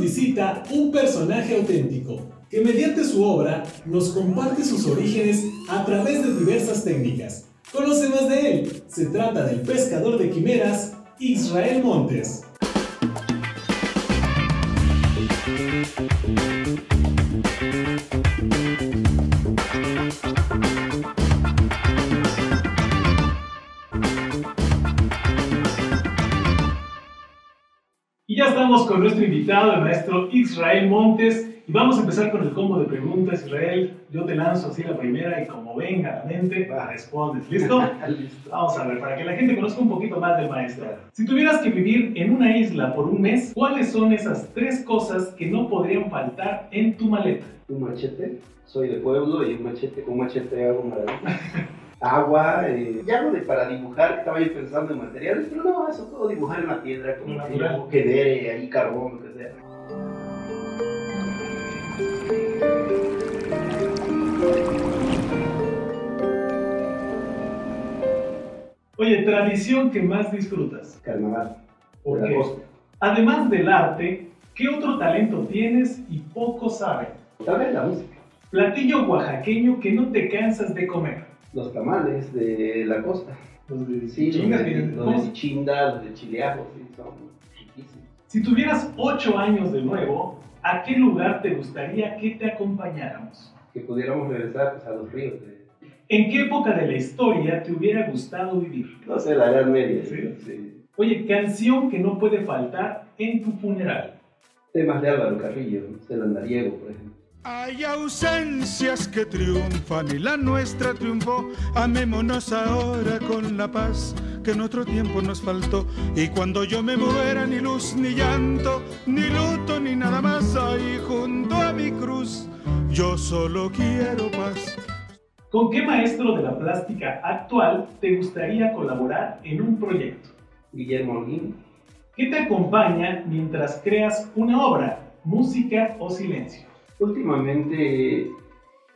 visita un personaje auténtico que mediante su obra nos comparte sus orígenes a través de diversas técnicas. Conoce más de él. Se trata del pescador de quimeras, Israel Montes. Estamos con nuestro invitado, el maestro Israel Montes, y vamos a empezar con el combo de preguntas. Israel, yo te lanzo así la primera y como venga a la mente, respondes. ¿Listo? Listo. Vamos a ver, para que la gente conozca un poquito más del maestro. Si tuvieras que vivir en una isla por un mes, ¿cuáles son esas tres cosas que no podrían faltar en tu maleta? Un machete, soy de pueblo y un machete, con un machete hago maravilla. Agua, eh, ya lo de para dibujar, estaba yo pensando en materiales, pero no, eso puedo dibujar en la piedra, como Natural. algo que dé ahí carbón, lo que sea. Oye, tradición que más disfrutas. Carnaval, ¿Por qué? Además del arte, ¿qué otro talento tienes y pocos saben? Tal vez la música, Platillo oaxaqueño que no te cansas de comer. Los tamales de la costa. Los de Sí, los de, los ¿cómo de se- chinda, los de chileajo, sí, son riquísimos. Si tuvieras 8 años de nuevo, ¿a qué lugar te gustaría que te acompañáramos? Que pudiéramos regresar pues, a los ríos de, ¿En qué época de la historia te hubiera gustado vivir? no sé, la Edad Media. Sí. sí. Oye, canción que no puede faltar en tu funeral. Temas de Álvaro Carrillo, ¿no? el andariego, por ejemplo. Hay ausencias que triunfan y la nuestra triunfó. Amémonos ahora con la paz que en otro tiempo nos faltó. Y cuando yo me muera, ni luz, ni llanto, ni luto, ni nada más ahí junto a mi cruz. Yo solo quiero paz. ¿Con qué maestro de la plástica actual te gustaría colaborar en un proyecto? Guillermo Holguín, ¿Qué te acompaña mientras creas una obra, música o silencio? Últimamente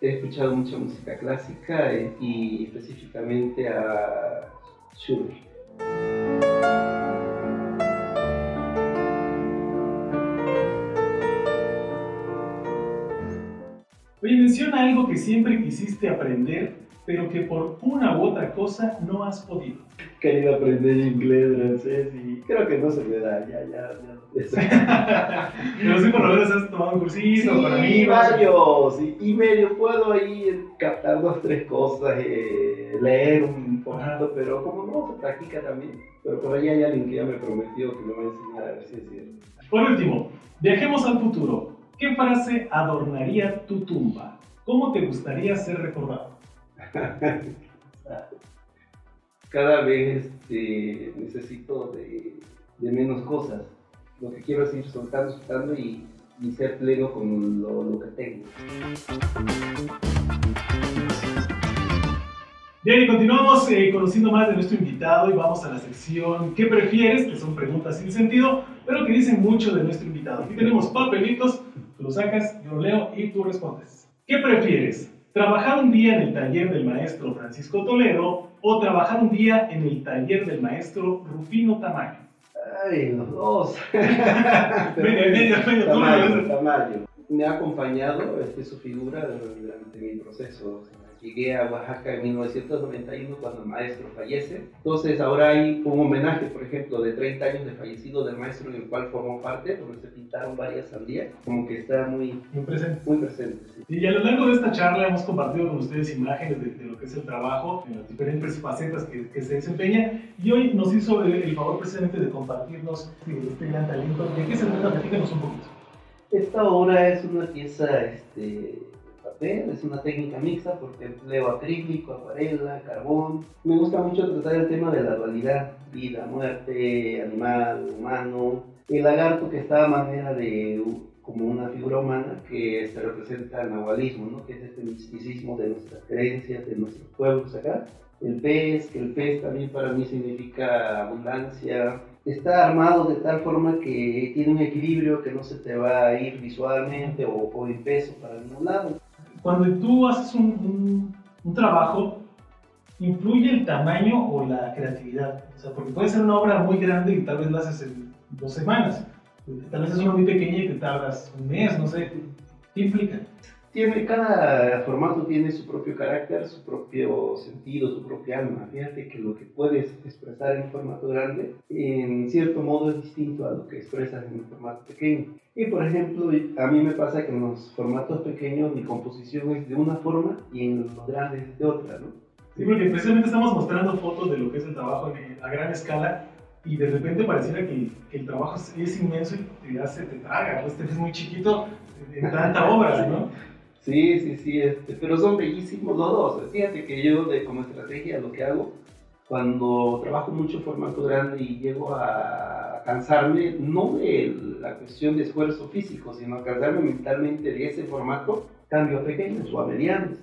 he escuchado mucha música clásica y específicamente a Schubert. Oye, menciona algo que siempre quisiste aprender, pero que por una u otra cosa no has podido. Querido aprender inglés, francés y creo que no se me da, ya, ya, ya. Pero sí, por lo menos has tomado un cursito Sí, con amigos. varios, y, y medio puedo ahí captar dos, tres cosas, eh, leer un poquito, pero como no se practica también. Pero por ahí hay alguien que ya me prometió que me va a enseñar a ver si es cierto. Por último, viajemos al futuro. ¿Qué frase adornaría tu tumba? ¿Cómo te gustaría ser recordado? Cada vez este, necesito de, de menos cosas. Lo que quiero es ir soltando, soltando y, ser pleno con lo, que tengo. Bien, y continuamos eh, conociendo más de nuestro invitado y vamos a la sección ¿Qué prefieres? Que son preguntas sin sentido, pero que dicen mucho de nuestro invitado. Aquí tenemos papelitos, tú los sacas, yo lo leo y tú respondes. ¿Qué prefieres? ¿Trabajar un día en el taller del maestro Francisco Toledo o trabajar un día en el taller del maestro Rufino Tamayo? Ay, los dos. Medio, medio, medio, lo- Tamayo. Me ha acompañado este, su figura durante mi proceso. O sea, Llegué a Oaxaca en 1991 cuando el maestro fallece. Entonces ahora hay un homenaje, por ejemplo, de 30 años de fallecido del maestro en el cual formó parte, donde se pintaron varias sandías. Como que está muy, Muy presente. muy presente. sí. Y a lo largo de esta charla hemos compartido con ustedes imágenes de, de que es el trabajo, en las diferentes facetas que, que se desempeña, y hoy nos hizo el, el favor precisamente de compartirnos este gran talento. ¿De qué se trata? Platícanos un poquito. Esta obra es una pieza este, papel, es una técnica mixta porque empleo acrílico, acuarela, carbón. Me gusta mucho tratar el tema de la dualidad, vida, muerte, animal, humano. El lagarto que está a manera de como una figura humana que se representa el nahualismo, ¿no? que es este misticismo de nuestras creencias, de nuestros pueblos acá. El pez, que el pez también para mí significa abundancia, está armado de tal forma que tiene un equilibrio que no se te va a ir visualmente o, o en peso para ningún lado. Cuando tú haces un, un- un trabajo, ¿influye el tamaño o la creatividad? O sea, porque puede ser una obra muy grande y tal vez la haces en dos semanas, Tal vez es una muy pequeña y te tardas un mes, no sé. ¿Qué implica? Tiene, cada formato tiene su propio carácter, su propio sentido, su propia alma. Fíjate que lo que puedes expresar en formato grande, en cierto modo es distinto a lo que expresas en un formato pequeño. Y por ejemplo, a mí me pasa que en los formatos pequeños mi composición es de una forma y en los grandes es de otra, ¿no? Sí, porque precisamente estamos mostrando fotos de lo que es el trabajo a gran escala y de repente pareciera que, el trabajo es, inmenso y ya se te traga, este es muy chiquito en tanta obra, ¿no? Sí, sí, sí, este, pero son bellísimos los dos. Fíjate que yo de, como estrategia lo que hago, cuando trabajo mucho formato grande y llego a cansarme, no de la cuestión de esfuerzo físico, sino a cansarme mentalmente de ese formato, cambio a pequeños o a medianos.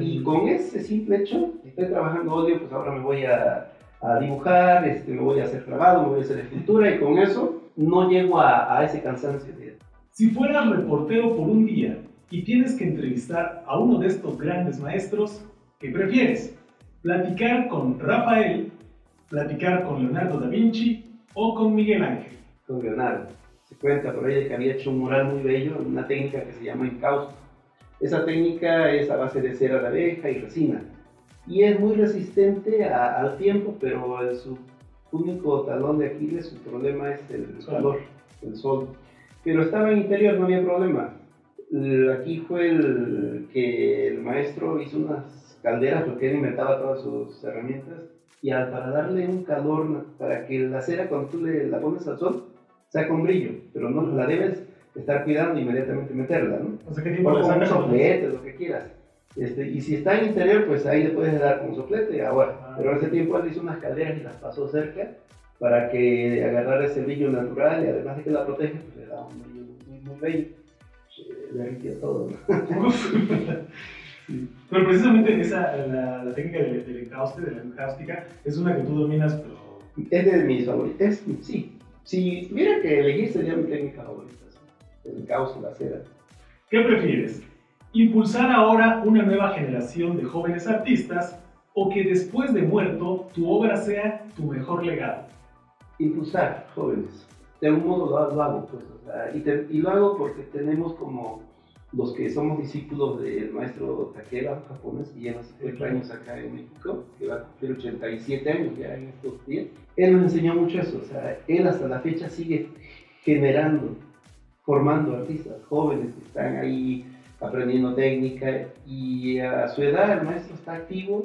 Y con ese simple hecho, estoy trabajando audio, pues ahora me voy a, a dibujar, este, me voy a hacer grabado, me voy a hacer escultura y con eso no llego a, a ese cansancio. Si fueras reportero por un día y tienes que entrevistar a uno de estos grandes maestros, ¿qué prefieres? ¿Platicar con Rafael, platicar con Leonardo da Vinci o con Miguel Ángel? Con Leonardo. Se cuenta por ahí que había hecho un mural muy bello, una técnica que se llama encausto. Esa técnica es a base de cera de abeja y resina. Y es muy resistente al tiempo, pero su único talón de Aquiles, su problema es el calor, el sol. Pero estaba en interior, no había problema aquí fue el que el maestro hizo unas calderas porque él inventaba todas sus herramientas y para darle un calor, para que la cera cuando tú le, la pones al sol, saca un brillo, pero no la debes estar cuidando inmediatamente meterla, ¿no? O sea, ¿qué soplete, lo que quieras. Este, y si está en interior, pues ahí le puedes dar con soplete, ahora. Ah. Pero ese tiempo él hizo unas calderas y las pasó cerca para que agarrara ese brillo natural y además de que la protege, pues le da un brillo muy, muy bello derritía todo. Pero precisamente esa, la, la técnica del, del encauste, de la encáustica, es una que tú dominas, pero... Es de mis favoritas, sí. Si tuviera que elegir sería mi técnica favorita, el encauste, la cera. ¿Qué prefieres? ¿Impulsar ahora una nueva generación de jóvenes artistas o que después de muerto tu obra sea tu mejor legado? Impulsar jóvenes. De algún modo lo, hago, pues y, lo hago porque tenemos como los que somos discípulos del maestro Takeda, japonés, que lleva 50 años acá en México, que va a cumplir 87 años ya en estos días, él nos enseñó mucho eso, o sea, él hasta la fecha sigue generando, formando artistas jóvenes que están ahí aprendiendo técnica y a su edad el maestro está activo,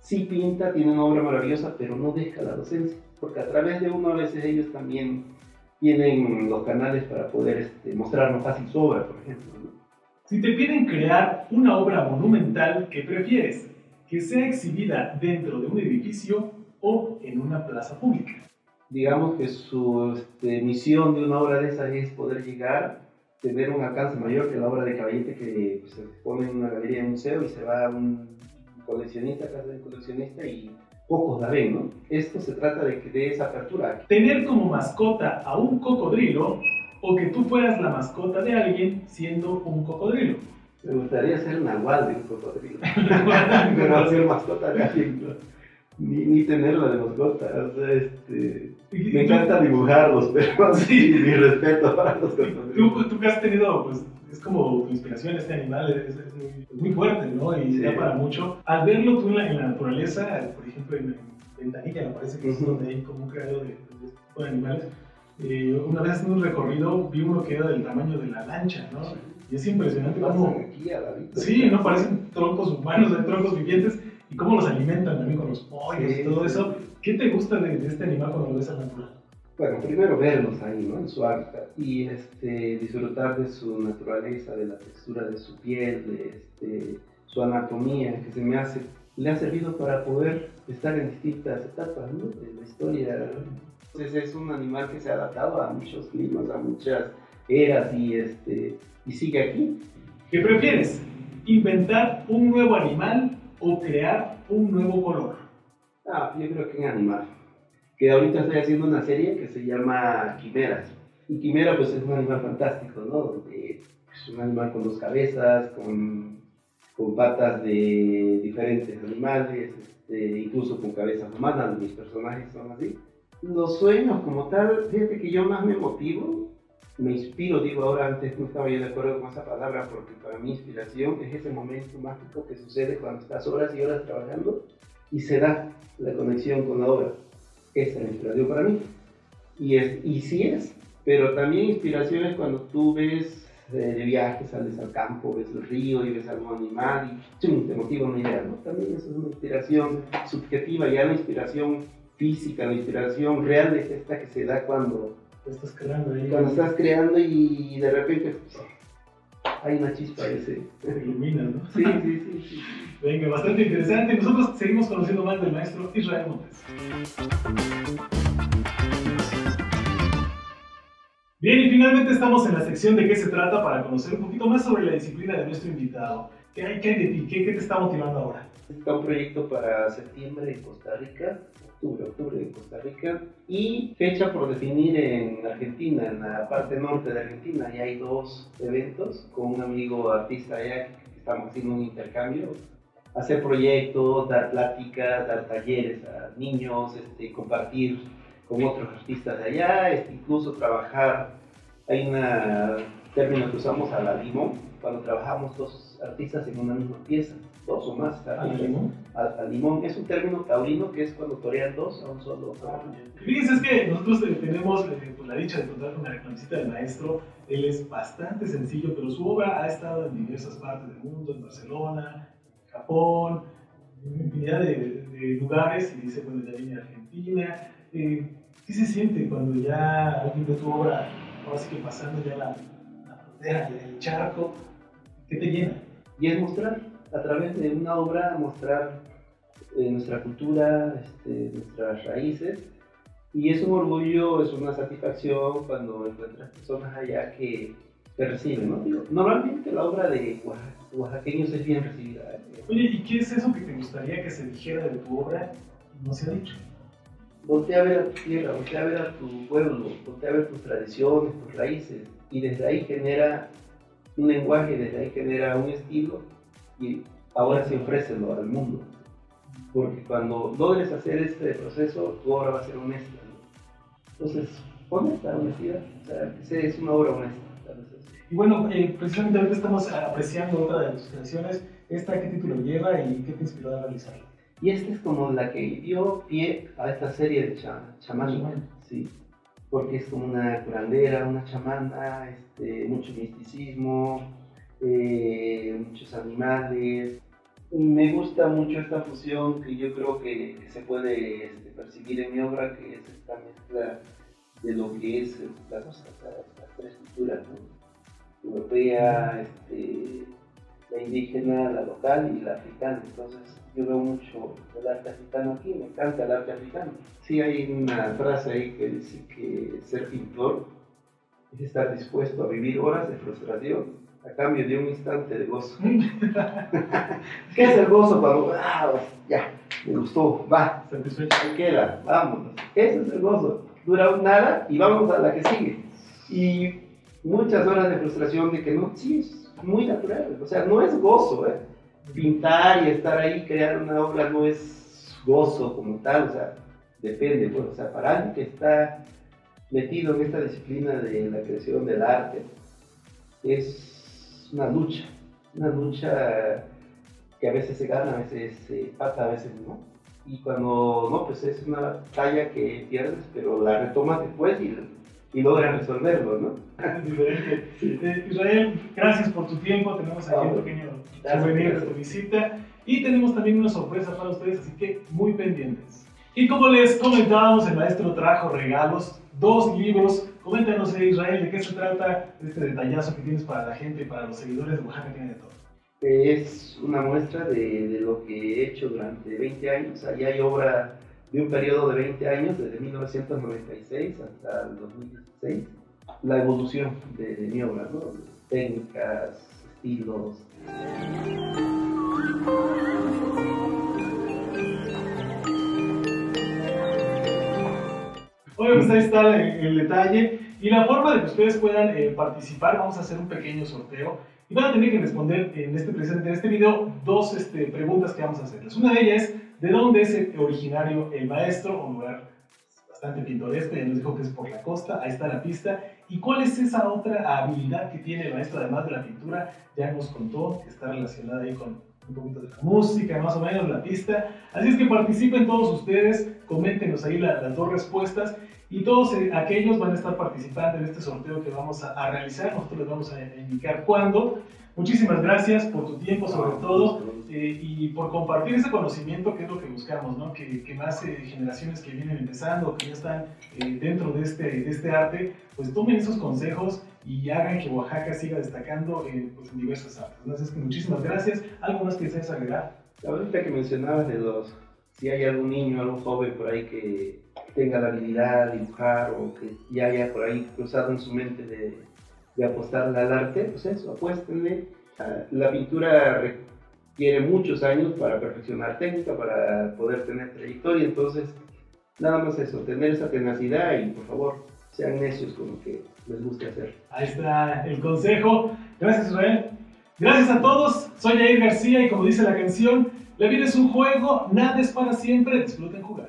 sí pinta, tiene una obra maravillosa, pero no deja la docencia, porque a través de uno a veces ellos también tienen los canales para poder este, mostrarnos fácil su obra, por ejemplo. Si te piden crear una obra monumental, ¿qué prefieres? ¿Que sea exhibida dentro de un edificio o en una plaza pública? Digamos que su este, misión de una obra de esas es poder llegar, tener un alcance mayor que la obra de Caballete que pues, se pone en una galería de museo y se va a un coleccionista, casa de coleccionista y pocos la ven, ¿no? Esto se trata de de esa apertura. Tener como mascota a un cocodrilo o que tú fueras la mascota de alguien siendo un cocodrilo. Me gustaría ser nahual de un cocodrilo. Pero ser mascota de alguien, ni, ni tenerla de mascota. O sea, este, me encanta dibujarlos, pero sí, mi respeto para los. Tú, tú que has tenido pues, es como tu inspiración, este animal es, muy, fuerte, ¿no? Y se da para mucho. Al verlo tú en la, naturaleza, por ejemplo, en, Ventanilla, me parece que es donde hay como un creador de, de, este de animales, eh, una vez haciendo un recorrido vi uno que era del tamaño de la lancha, ¿no? Y es impresionante cómo... Sí, ¿no? Parecen troncos humanos, hay troncos vivientes, y cómo los alimentan también con los pollos y todo eso. ¿Qué te gusta de, de este animal cuando lo ves al natural? bueno, primero verlos ahí, ¿no? En su hábitat y este, disfrutar de su naturaleza, de la textura de su piel, de este, su anatomía, que se me hace, le ha servido para poder estar en distintas etapas, ¿no? De la historia. Entonces es un animal que se ha adaptado a muchos climas, a muchas eras y, este, y sigue aquí. ¿Qué prefieres? ¿Inventar un nuevo animal o crear un nuevo color? Ah, yo creo que un animal que ahorita estoy haciendo una serie que se llama Quimeras. Y Quimera pues es un animal fantástico, ¿no? es pues, un animal con dos cabezas, con, con patas de diferentes animales, este, incluso con cabezas humanas, mis personajes son así. Los sueños como tal, fíjate que yo más me motivo me inspiro, digo ahora antes no estaba yo de acuerdo con esa palabra porque para mí inspiración es ese momento mágico que sucede cuando estás horas y horas trabajando y se da la conexión con la obra. Esa es la inspiración para mí. Y, es, y sí es, pero también inspiración es cuando tú ves eh, de viaje, sales al campo, ves el río y ves algún animal y ¡chum! te motiva una idea, ¿no? También eso es una inspiración subjetiva, ya la inspiración física, la inspiración real es esta que se da cuando estás creando ahí. Cuando estás creando y de repente hay una chispa y se ilumina, ¿no? Sí, sí, sí, sí. Venga, bastante interesante. Nosotros seguimos conociendo más del maestro Israel Montes. Bien, y finalmente estamos en la sección de qué se trata para conocer un poquito más sobre la disciplina de nuestro invitado. ¿Qué hay, de ti? ¿Qué, ¿Qué te está motivando ahora? Está un proyecto para septiembre en Costa Rica octubre, octubre en Costa Rica y fecha por definir en Argentina, en la parte norte de Argentina. Y hay dos eventos con un amigo artista allá que estamos haciendo un intercambio, hacer proyectos, dar pláticas, dar talleres a niños, este, compartir con otros artistas de allá, este, incluso trabajar. Hay un término que usamos a la limón, cuando trabajamos dos artistas en una misma pieza dos o más ¿Al limón? Al, limón. Es un término taurino que es cuando torean dos a un solo. Fíjense, es que nosotros eh, tenemos eh, pues, la dicha de contar con la visita del maestro. Él es bastante sencillo, pero su obra ha estado en diversas partes del mundo, en Barcelona, en Japón, en infinidad de, lugares, y dice, bueno, ya viene a Argentina. Eh, ¿Qué se siente cuando ya alguien de tu obra, ahora sí que pasando ya la, la frontera, el charco, qué te llena? Y es mostrar a través de una obra mostrar eh, nuestra cultura, este, nuestras raíces. Y es un orgullo, es una satisfacción cuando encuentras personas allá que te reciben. ¿no? normalmente la obra de oaxaqueños es bien recibida. ¿eh? Oye, ¿y qué es eso que te gustaría que se dijera de tu obra y no se ha dicho? Voltea a ver a tu tierra, voltea a ver a tu pueblo, voltea a ver tus tradiciones, tus raíces. Y desde ahí genera un lenguaje, desde ahí genera un estilo y ahora sí ofrécelo al mundo. Porque cuando logres hacer este proceso, tu obra va a ser honesta. Entonces, honesta, honestidad. O sea, es una obra honesta. Y bueno, eh, precisamente ahorita estamos apreciando otra de tus creaciones. ¿Esta qué título lleva y qué te inspiró a realizarla? Y esta es como la que dio pie a esta serie de chamán. Sí, porque es como una curandera, una chamana, este, mucho misticismo, eh, muchos animales. Me gusta mucho esta fusión que yo creo que, se puede este, percibir en mi obra, que es esta mezcla de lo que es las, tres culturas, europea, este, la indígena, la local y la africana. Entonces yo veo mucho el arte africano aquí, me encanta el arte africano. Sí hay una frase ahí que dice que ser pintor es estar dispuesto a vivir horas de frustración a cambio de un instante de gozo. ¿Qué es el gozo cuando, ah, ya, me gustó, va, satisfecho, queda, vámonos? Ese es el gozo. Dura nada y vamos a la que sigue. Y muchas horas de frustración de que no, sí, es muy natural. O sea, no es gozo, ¿eh? Pintar y estar ahí, crear una obra no es gozo como tal, o sea, depende, pues, o sea, para alguien que está metido en esta disciplina de la creación del arte, es una lucha, una lucha que a veces se gana, a veces se pasa, a veces no. Y cuando no, pues es una batalla que pierdes, pero la retomas después y, y logras resolverlo, ¿no? Eh, Israel, gracias por tu tiempo, tenemos aquí un pequeño souvenir de tu visita y tenemos también una sorpresa para ustedes, así que muy pendientes. Y como les comentábamos, el maestro trajo regalos, dos libros Coméntanos, eh, Israel, de qué se trata este detallazo que tienes para la gente, para los seguidores de Oaxaca tiene de todo. Es una muestra de, de, lo que he hecho durante 20 años. Allá hay obra de un periodo de 20 años, desde 1996 hasta el 2016. La evolución de, de mi obra, ¿no? técnicas, estilos. Bueno, pues ahí está el, detalle. Y la forma de que ustedes puedan eh, participar, vamos a hacer un pequeño sorteo. Y van a tener que responder en este presente, en este video, dos este, preguntas que vamos a hacerles. Una de ellas es, ¿de dónde es originario el maestro? Un lugar bastante pintoresco, ya nos dijo que es por la costa, ahí está la pista. ¿Y cuál es esa otra habilidad que tiene el maestro, además de la pintura? Ya nos contó que está relacionada ahí con un poquito de la música, más o menos la pista. Así es que participen todos ustedes, coméntenos ahí las dos respuestas y todos eh, aquellos van a estar participando en este sorteo que vamos a, realizar. Nosotros les vamos a indicar cuándo. Muchísimas gracias por tu tiempo, sobre todo, eh, y por compartir ese conocimiento que es lo que buscamos, ¿no? que, que más eh, generaciones que vienen empezando, que ya están dentro de este, de este arte, pues tomen esos consejos y hagan que Oaxaca siga destacando pues, en diversas artes. Entonces, que muchísimas gracias. ¿Algo más que deseas agregar? Ahorita que mencionabas de los, si hay algún niño, algún joven por ahí que tenga la habilidad de dibujar o que ya haya por ahí cruzado en su mente de, de apostarle al arte, pues eso, apuéstenle. Ah, la pintura quiere muchos años para perfeccionar técnica, para poder tener trayectoria. Entonces, nada más eso, tener esa tenacidad y por favor, sean necios con lo que les guste hacer. Ahí está el consejo. Gracias, Israel. Gracias a todos. Soy Jair García y como dice la canción, la vida es un juego, nada es para siempre. Disfruten jugar.